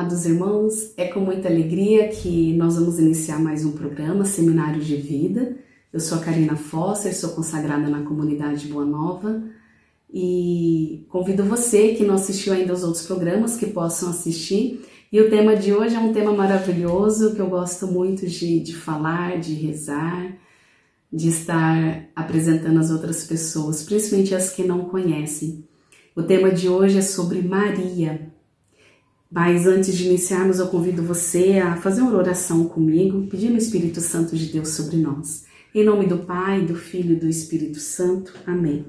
amados irmãos, é com muita alegria que nós vamos iniciar mais um programa, Seminário de Vida. Eu sou a Karina Foster, sou consagrada na comunidade Boa Nova e convido você que não assistiu ainda aos outros programas que possam assistir. E o tema de hoje é um tema maravilhoso que eu gosto muito de, de falar, de rezar, de estar apresentando às outras pessoas, principalmente as que não conhecem. O tema de hoje é sobre Maria. Mas antes de iniciarmos, eu convido você a fazer uma oração comigo, pedindo o Espírito Santo de Deus sobre nós. Em nome do Pai, do Filho e do Espírito Santo. Amém.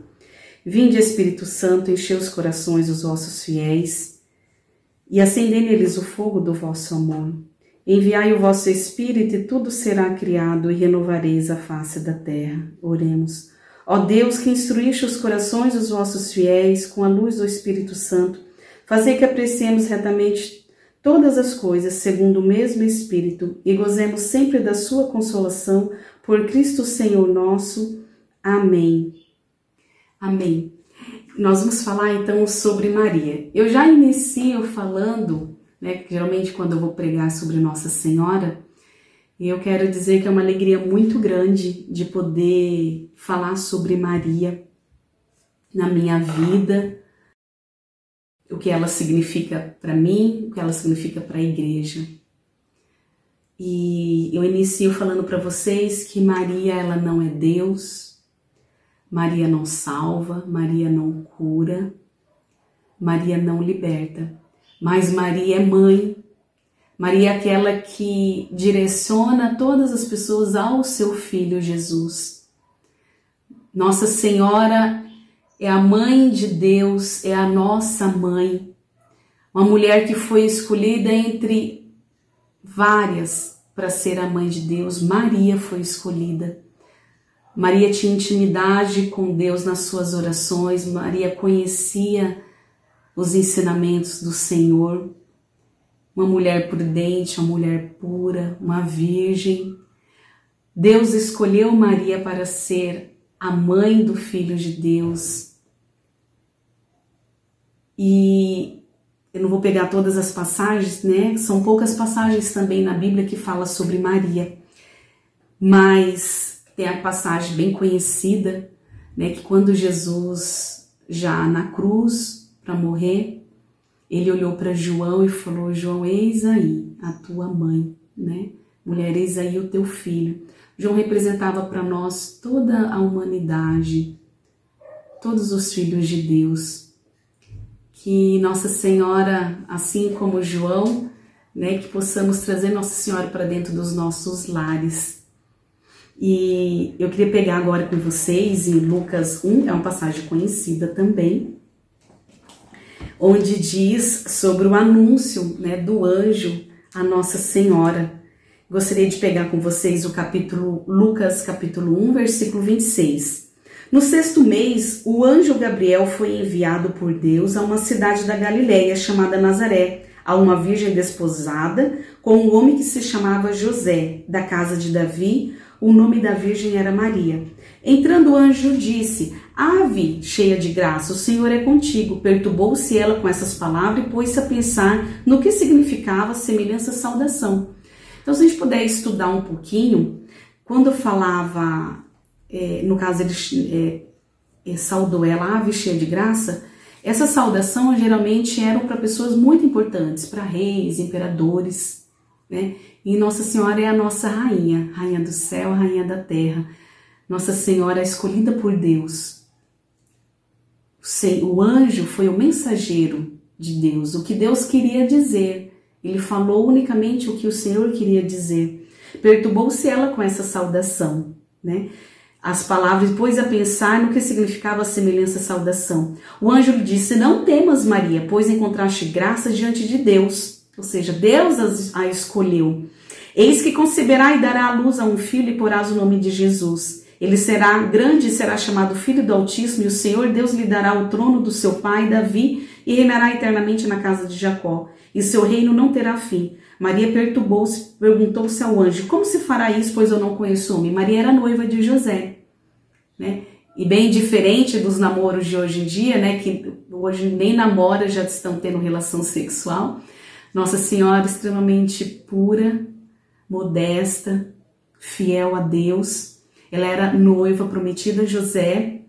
Vinde, Espírito Santo, enche os corações dos vossos fiéis e acendei neles o fogo do vosso amor. Enviai o vosso Espírito e tudo será criado e renovareis a face da terra. Oremos. Ó Deus, que instruíste os corações dos vossos fiéis com a luz do Espírito Santo, Fazei que apreciemos retamente todas as coisas segundo o mesmo Espírito e gozemos sempre da sua consolação por Cristo Senhor nosso. Amém. Amém. Nós vamos falar então sobre Maria. Eu já inicio falando, né, geralmente quando eu vou pregar sobre Nossa Senhora, e eu quero dizer que é uma alegria muito grande de poder falar sobre Maria na minha vida, o que ela significa para mim, o que ela significa para a igreja. E eu inicio falando para vocês que Maria ela não é Deus, Maria não salva, Maria não cura, Maria não liberta, mas Maria é mãe. Maria é aquela que direciona todas as pessoas ao seu filho Jesus. Nossa Senhora é a mãe de Deus, é a nossa mãe. Uma mulher que foi escolhida entre várias para ser a mãe de Deus. Maria foi escolhida. Maria tinha intimidade com Deus nas suas orações, Maria conhecia os ensinamentos do Senhor. Uma mulher prudente, uma mulher pura, uma virgem. Deus escolheu Maria para ser a mãe do Filho de Deus, e eu não vou pegar todas as passagens, né? São poucas passagens também na Bíblia que fala sobre Maria. Mas tem a passagem bem conhecida, né, que quando Jesus já na cruz para morrer, ele olhou para João e falou: "João, eis aí a tua mãe", né? Mulher, eis aí o teu filho. João representava para nós toda a humanidade, todos os filhos de Deus que Nossa Senhora, assim como João, né, que possamos trazer Nossa Senhora para dentro dos nossos lares. E eu queria pegar agora com vocês em Lucas 1, é uma passagem conhecida também, onde diz sobre o anúncio né, do anjo a Nossa Senhora. Gostaria de pegar com vocês o capítulo Lucas capítulo 1, versículo 26. No sexto mês, o anjo Gabriel foi enviado por Deus a uma cidade da Galiléia chamada Nazaré, a uma virgem desposada com um homem que se chamava José, da casa de Davi. O nome da virgem era Maria. Entrando o anjo disse: Ave, cheia de graça, o Senhor é contigo. Perturbou-se ela com essas palavras e pôs-se a pensar no que significava semelhança saudação. Então, se a gente puder estudar um pouquinho, quando falava é, no caso ele é, é, saudou ela, ave cheia de graça, essa saudação geralmente eram para pessoas muito importantes, para reis, imperadores, né? E Nossa Senhora é a nossa rainha, rainha do céu, rainha da terra. Nossa Senhora é escolhida por Deus. O anjo foi o mensageiro de Deus, o que Deus queria dizer. Ele falou unicamente o que o Senhor queria dizer. Perturbou-se ela com essa saudação, né? As palavras pôs a pensar no que significava a semelhança saudação. O anjo lhe disse: Não temas, Maria, pois encontraste graça diante de Deus. Ou seja, Deus a escolheu. Eis que conceberá e dará à luz a um filho e porás o nome de Jesus. Ele será grande e será chamado Filho do Altíssimo, e o Senhor Deus lhe dará o trono do seu pai Davi e reinará eternamente na casa de Jacó. E seu reino não terá fim. Maria perturbou-se, perguntou-se ao anjo: Como se fará isso, pois eu não conheço homem? Maria era noiva de José, né? E bem diferente dos namoros de hoje em dia, né? Que hoje nem namora já estão tendo relação sexual. Nossa Senhora extremamente pura, modesta, fiel a Deus. Ela era noiva prometida a José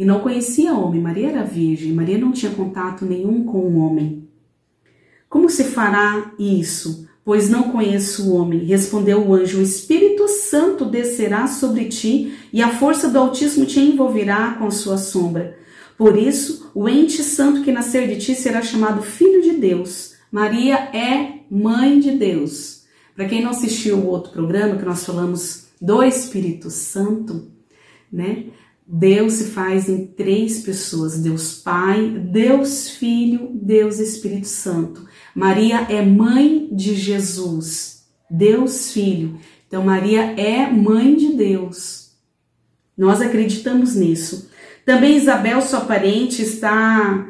e não conhecia homem. Maria era virgem. Maria não tinha contato nenhum com o homem. Como se fará isso? Pois não conheço o homem. Respondeu o anjo: O Espírito Santo descerá sobre ti e a força do Altíssimo te envolverá com a sua sombra. Por isso, o ente santo que nascer de ti será chamado Filho de Deus. Maria é mãe de Deus. Para quem não assistiu o outro programa que nós falamos do Espírito Santo, né? Deus se faz em três pessoas: Deus Pai, Deus Filho, Deus Espírito Santo. Maria é mãe de Jesus, Deus Filho. Então, Maria é mãe de Deus. Nós acreditamos nisso. Também Isabel, sua parente, está.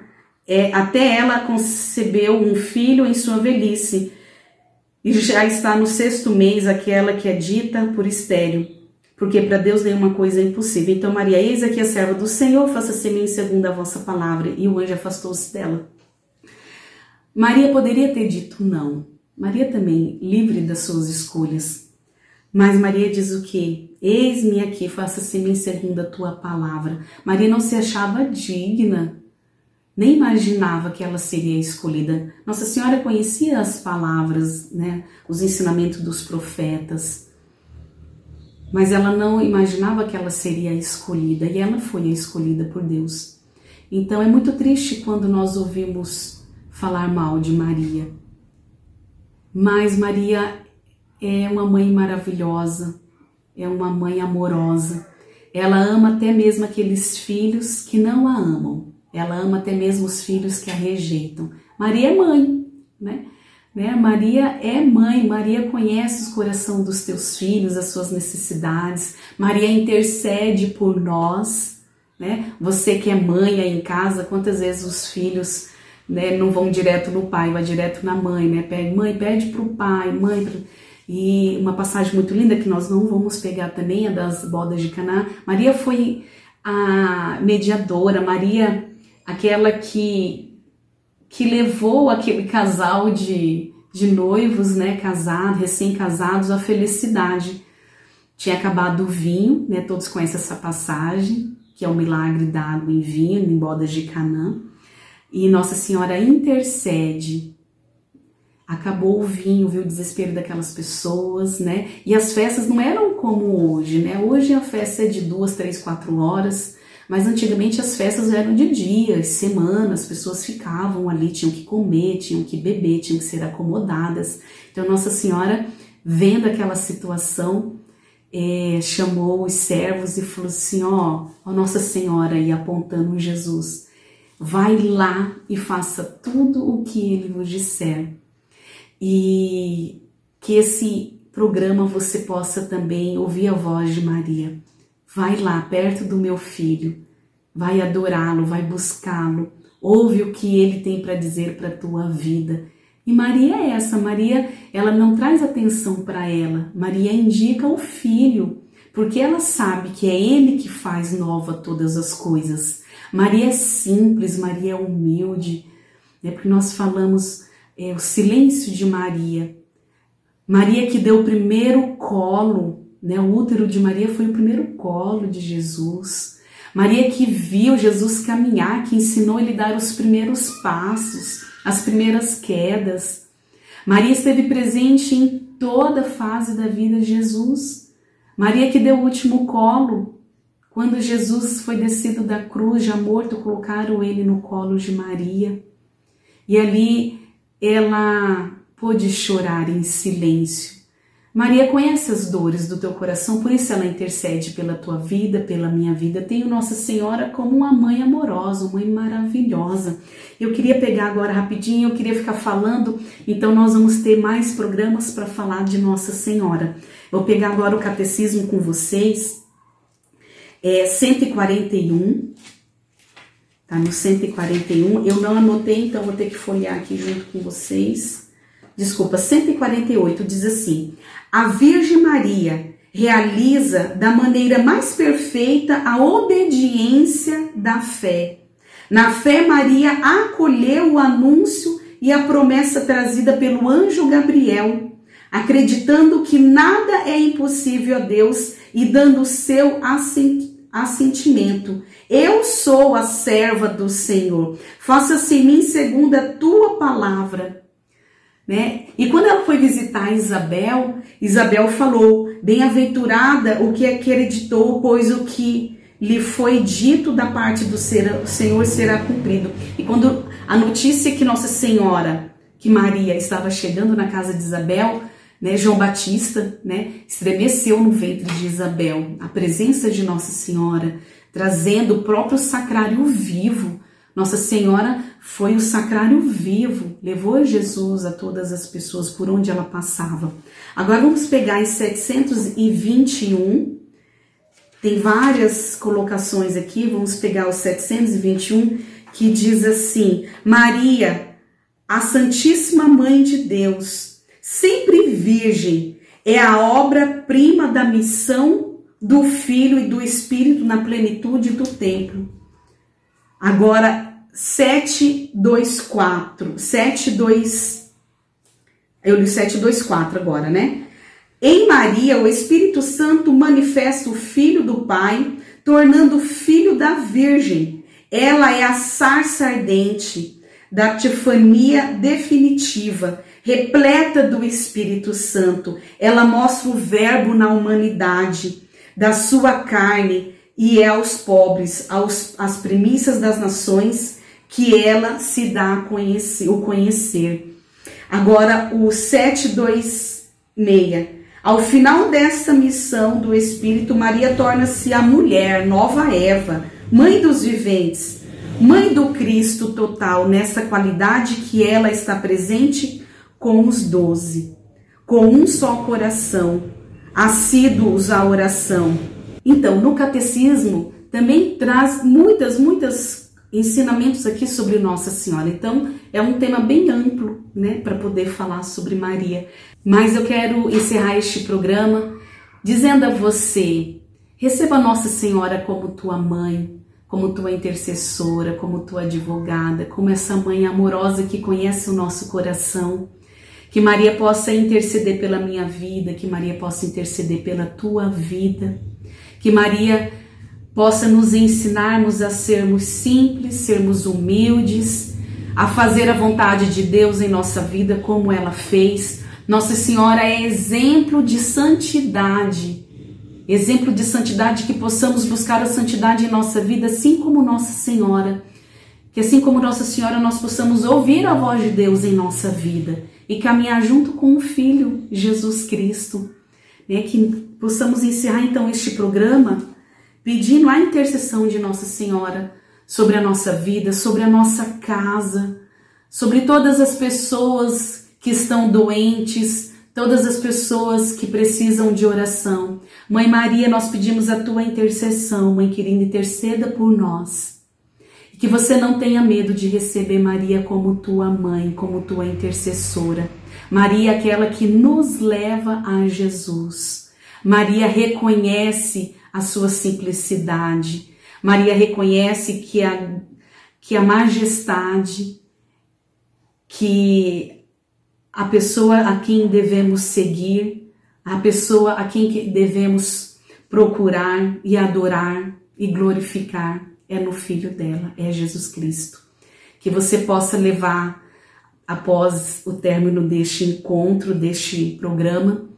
É, até ela concebeu um filho em sua velhice e já está no sexto mês aquela que é dita por estéreo, porque para Deus nenhuma coisa é impossível. Então, Maria, eis aqui a serva do Senhor, faça-se em mim segundo a vossa palavra. E o anjo afastou-se dela. Maria poderia ter dito não. Maria também, livre das suas escolhas. Mas Maria diz o que? Eis-me aqui, faça-se em mim segundo a tua palavra. Maria não se achava digna nem imaginava que ela seria escolhida. Nossa Senhora conhecia as palavras, né, os ensinamentos dos profetas, mas ela não imaginava que ela seria escolhida e ela foi a escolhida por Deus. Então é muito triste quando nós ouvimos falar mal de Maria. Mas Maria é uma mãe maravilhosa, é uma mãe amorosa. Ela ama até mesmo aqueles filhos que não a amam. Ela ama até mesmo os filhos que a rejeitam. Maria é mãe, né? Né? Maria é mãe, Maria conhece o coração dos teus filhos, as suas necessidades. Maria intercede por nós, né? Você que é mãe aí em casa, quantas vezes os filhos né, não vão direto no pai, vai direto na mãe, né? Pede, mãe, pede para o pai, mãe. Pro... E uma passagem muito linda que nós não vamos pegar também é das bodas de Caná. Maria foi a mediadora, Maria aquela que que levou aquele casal de, de noivos, né, casados, recém-casados, à felicidade. Tinha acabado o vinho, né, todos conhecem essa passagem, que é o milagre dado em vinho, em bodas de Canaã, e Nossa Senhora intercede. Acabou o vinho, viu o desespero daquelas pessoas, né? E as festas não eram como hoje, né? Hoje a festa é de duas, três, quatro horas, mas antigamente as festas eram de dias, semanas, as pessoas ficavam ali, tinham que comer, tinham que beber, tinham que ser acomodadas. Então Nossa Senhora, vendo aquela situação, é, chamou os servos e falou assim: ó, ó Nossa Senhora, e apontando Jesus, vai lá e faça tudo o que ele vos disser. E que esse programa você possa também ouvir a voz de Maria. Vai lá perto do meu filho, vai adorá-lo, vai buscá-lo, ouve o que ele tem para dizer para a tua vida. E Maria é essa, Maria, ela não traz atenção para ela, Maria indica o filho, porque ela sabe que é ele que faz nova todas as coisas. Maria é simples, Maria é humilde, né? porque nós falamos é, o silêncio de Maria. Maria que deu o primeiro colo né? O útero de Maria foi o primeiro colo de Jesus. Maria que viu Jesus caminhar, que ensinou ele dar os primeiros passos, as primeiras quedas. Maria esteve presente em toda a fase da vida de Jesus. Maria que deu o último colo. Quando Jesus foi descido da cruz, já morto, colocaram ele no colo de Maria. E ali ela pôde chorar em silêncio Maria conhece as dores do teu coração, por isso ela intercede pela tua vida, pela minha vida. Tenho Nossa Senhora como uma mãe amorosa, uma mãe maravilhosa. Eu queria pegar agora rapidinho, eu queria ficar falando, então nós vamos ter mais programas para falar de Nossa Senhora. Vou pegar agora o catecismo com vocês, é 141, tá no 141. Eu não anotei, então vou ter que folhear aqui junto com vocês. Desculpa, 148 diz assim: a Virgem Maria realiza da maneira mais perfeita a obediência da fé. Na fé, Maria acolheu o anúncio e a promessa trazida pelo anjo Gabriel, acreditando que nada é impossível a Deus e dando seu assentimento. Eu sou a serva do Senhor. Faça-se em mim segundo a tua palavra. Né? E quando ela foi visitar Isabel, Isabel falou: Bem-aventurada o que acreditou, pois o que lhe foi dito da parte do Senhor será cumprido. E quando a notícia que Nossa Senhora, que Maria estava chegando na casa de Isabel, né, João Batista, né, estremeceu no ventre de Isabel. A presença de Nossa Senhora, trazendo o próprio sacrário vivo. Nossa Senhora foi o sacrário vivo, levou Jesus a todas as pessoas por onde ela passava. Agora vamos pegar em 721 tem várias colocações aqui, vamos pegar o 721, que diz assim: Maria, a Santíssima Mãe de Deus, sempre virgem, é a obra-prima da missão do Filho e do Espírito na plenitude do templo. Agora, 724, 72, eu li 724 agora, né? Em Maria, o Espírito Santo manifesta o Filho do Pai, tornando filho da Virgem. Ela é a sarça ardente da tifania definitiva, repleta do Espírito Santo. Ela mostra o Verbo na humanidade, da sua carne, e é aos pobres, aos, às premissas das nações, que ela se dá a conhecer, o conhecer. Agora, o 726 ao final dessa missão do Espírito, Maria torna-se a mulher, nova Eva, mãe dos viventes, mãe do Cristo total, nessa qualidade que ela está presente com os doze, com um só coração, assíduos à oração. Então, no catecismo também traz muitas, muitas ensinamentos aqui sobre Nossa Senhora. Então, é um tema bem amplo, né, para poder falar sobre Maria. Mas eu quero encerrar este programa dizendo a você: receba Nossa Senhora como tua mãe, como tua intercessora, como tua advogada, como essa mãe amorosa que conhece o nosso coração. Que Maria possa interceder pela minha vida, que Maria possa interceder pela tua vida, que Maria possa nos ensinarmos a sermos simples, sermos humildes, a fazer a vontade de Deus em nossa vida como ela fez nossa Senhora é exemplo de santidade. Exemplo de santidade que possamos buscar a santidade em nossa vida, assim como Nossa Senhora. Que assim como Nossa Senhora nós possamos ouvir a voz de Deus em nossa vida e caminhar junto com o Filho Jesus Cristo. Né? Que possamos encerrar então este programa pedindo a intercessão de Nossa Senhora sobre a nossa vida, sobre a nossa casa, sobre todas as pessoas que estão doentes, todas as pessoas que precisam de oração. Mãe Maria, nós pedimos a tua intercessão, Mãe querida, interceda por nós. Que você não tenha medo de receber Maria como tua mãe, como tua intercessora. Maria, aquela que nos leva a Jesus. Maria reconhece a sua simplicidade. Maria reconhece que a, que a majestade, que a pessoa a quem devemos seguir, a pessoa a quem devemos procurar e adorar e glorificar é no Filho dela, é Jesus Cristo. Que você possa levar, após o término deste encontro, deste programa,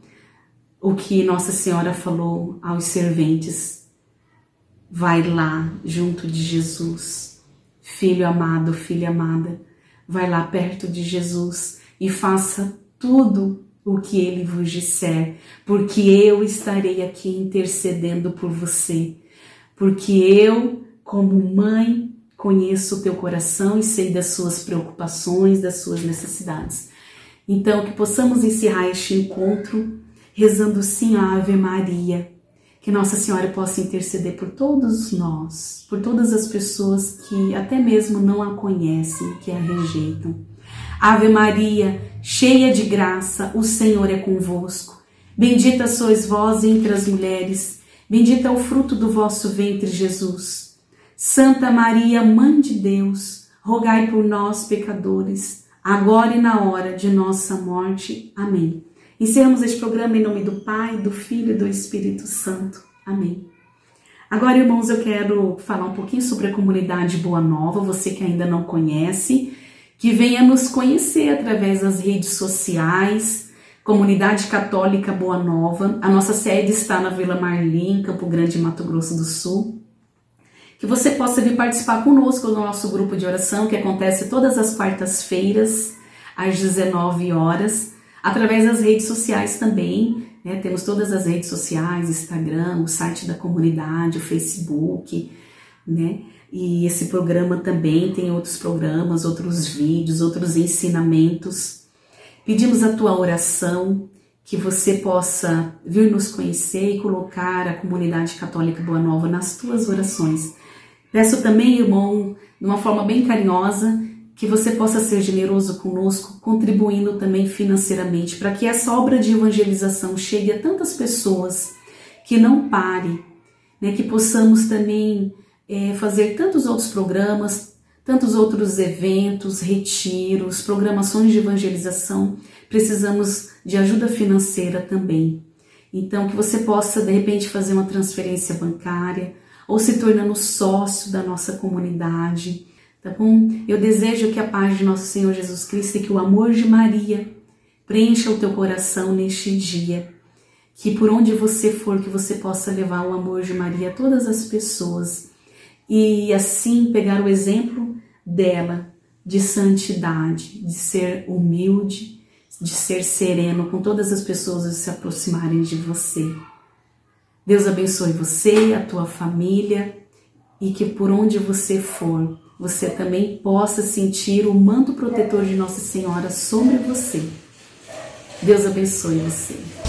o que Nossa Senhora falou aos serventes. Vai lá junto de Jesus, filho amado, filha amada, vai lá perto de Jesus e faça tudo o que ele vos disser, porque eu estarei aqui intercedendo por você, porque eu, como mãe, conheço o teu coração e sei das suas preocupações, das suas necessidades. Então, que possamos encerrar este encontro rezando sim a Ave Maria, que Nossa Senhora possa interceder por todos nós, por todas as pessoas que até mesmo não a conhecem, que a rejeitam. Ave Maria, cheia de graça, o Senhor é convosco. Bendita sois vós entre as mulheres, bendito é o fruto do vosso ventre, Jesus. Santa Maria, Mãe de Deus, rogai por nós, pecadores, agora e na hora de nossa morte. Amém. Encerramos este programa em nome do Pai, do Filho e do Espírito Santo. Amém. Agora, irmãos, eu quero falar um pouquinho sobre a comunidade Boa Nova, você que ainda não conhece, que venha nos conhecer através das redes sociais, Comunidade Católica Boa Nova. A nossa sede está na Vila Marli, em Campo Grande, Mato Grosso do Sul. Que você possa vir participar conosco no nosso grupo de oração, que acontece todas as quartas-feiras, às 19 horas, através das redes sociais também. Né? Temos todas as redes sociais, Instagram, o site da comunidade, o Facebook, né? E esse programa também tem outros programas, outros vídeos, outros ensinamentos. Pedimos a tua oração, que você possa vir nos conhecer e colocar a comunidade católica Boa Nova nas tuas orações. Peço também, irmão, de uma forma bem carinhosa, que você possa ser generoso conosco, contribuindo também financeiramente, para que essa obra de evangelização chegue a tantas pessoas, que não pare, né, que possamos também é, fazer tantos outros programas, tantos outros eventos, retiros, programações de evangelização. Precisamos de ajuda financeira também. Então, que você possa, de repente, fazer uma transferência bancária ou se tornando sócio da nossa comunidade, tá bom? Eu desejo que a paz de nosso Senhor Jesus Cristo e que o amor de Maria preencha o teu coração neste dia. Que por onde você for, que você possa levar o amor de Maria a todas as pessoas e assim pegar o exemplo dela de santidade, de ser humilde, de ser sereno com todas as pessoas que se aproximarem de você. Deus abençoe você, a tua família e que por onde você for, você também possa sentir o manto protetor de Nossa Senhora sobre você. Deus abençoe você.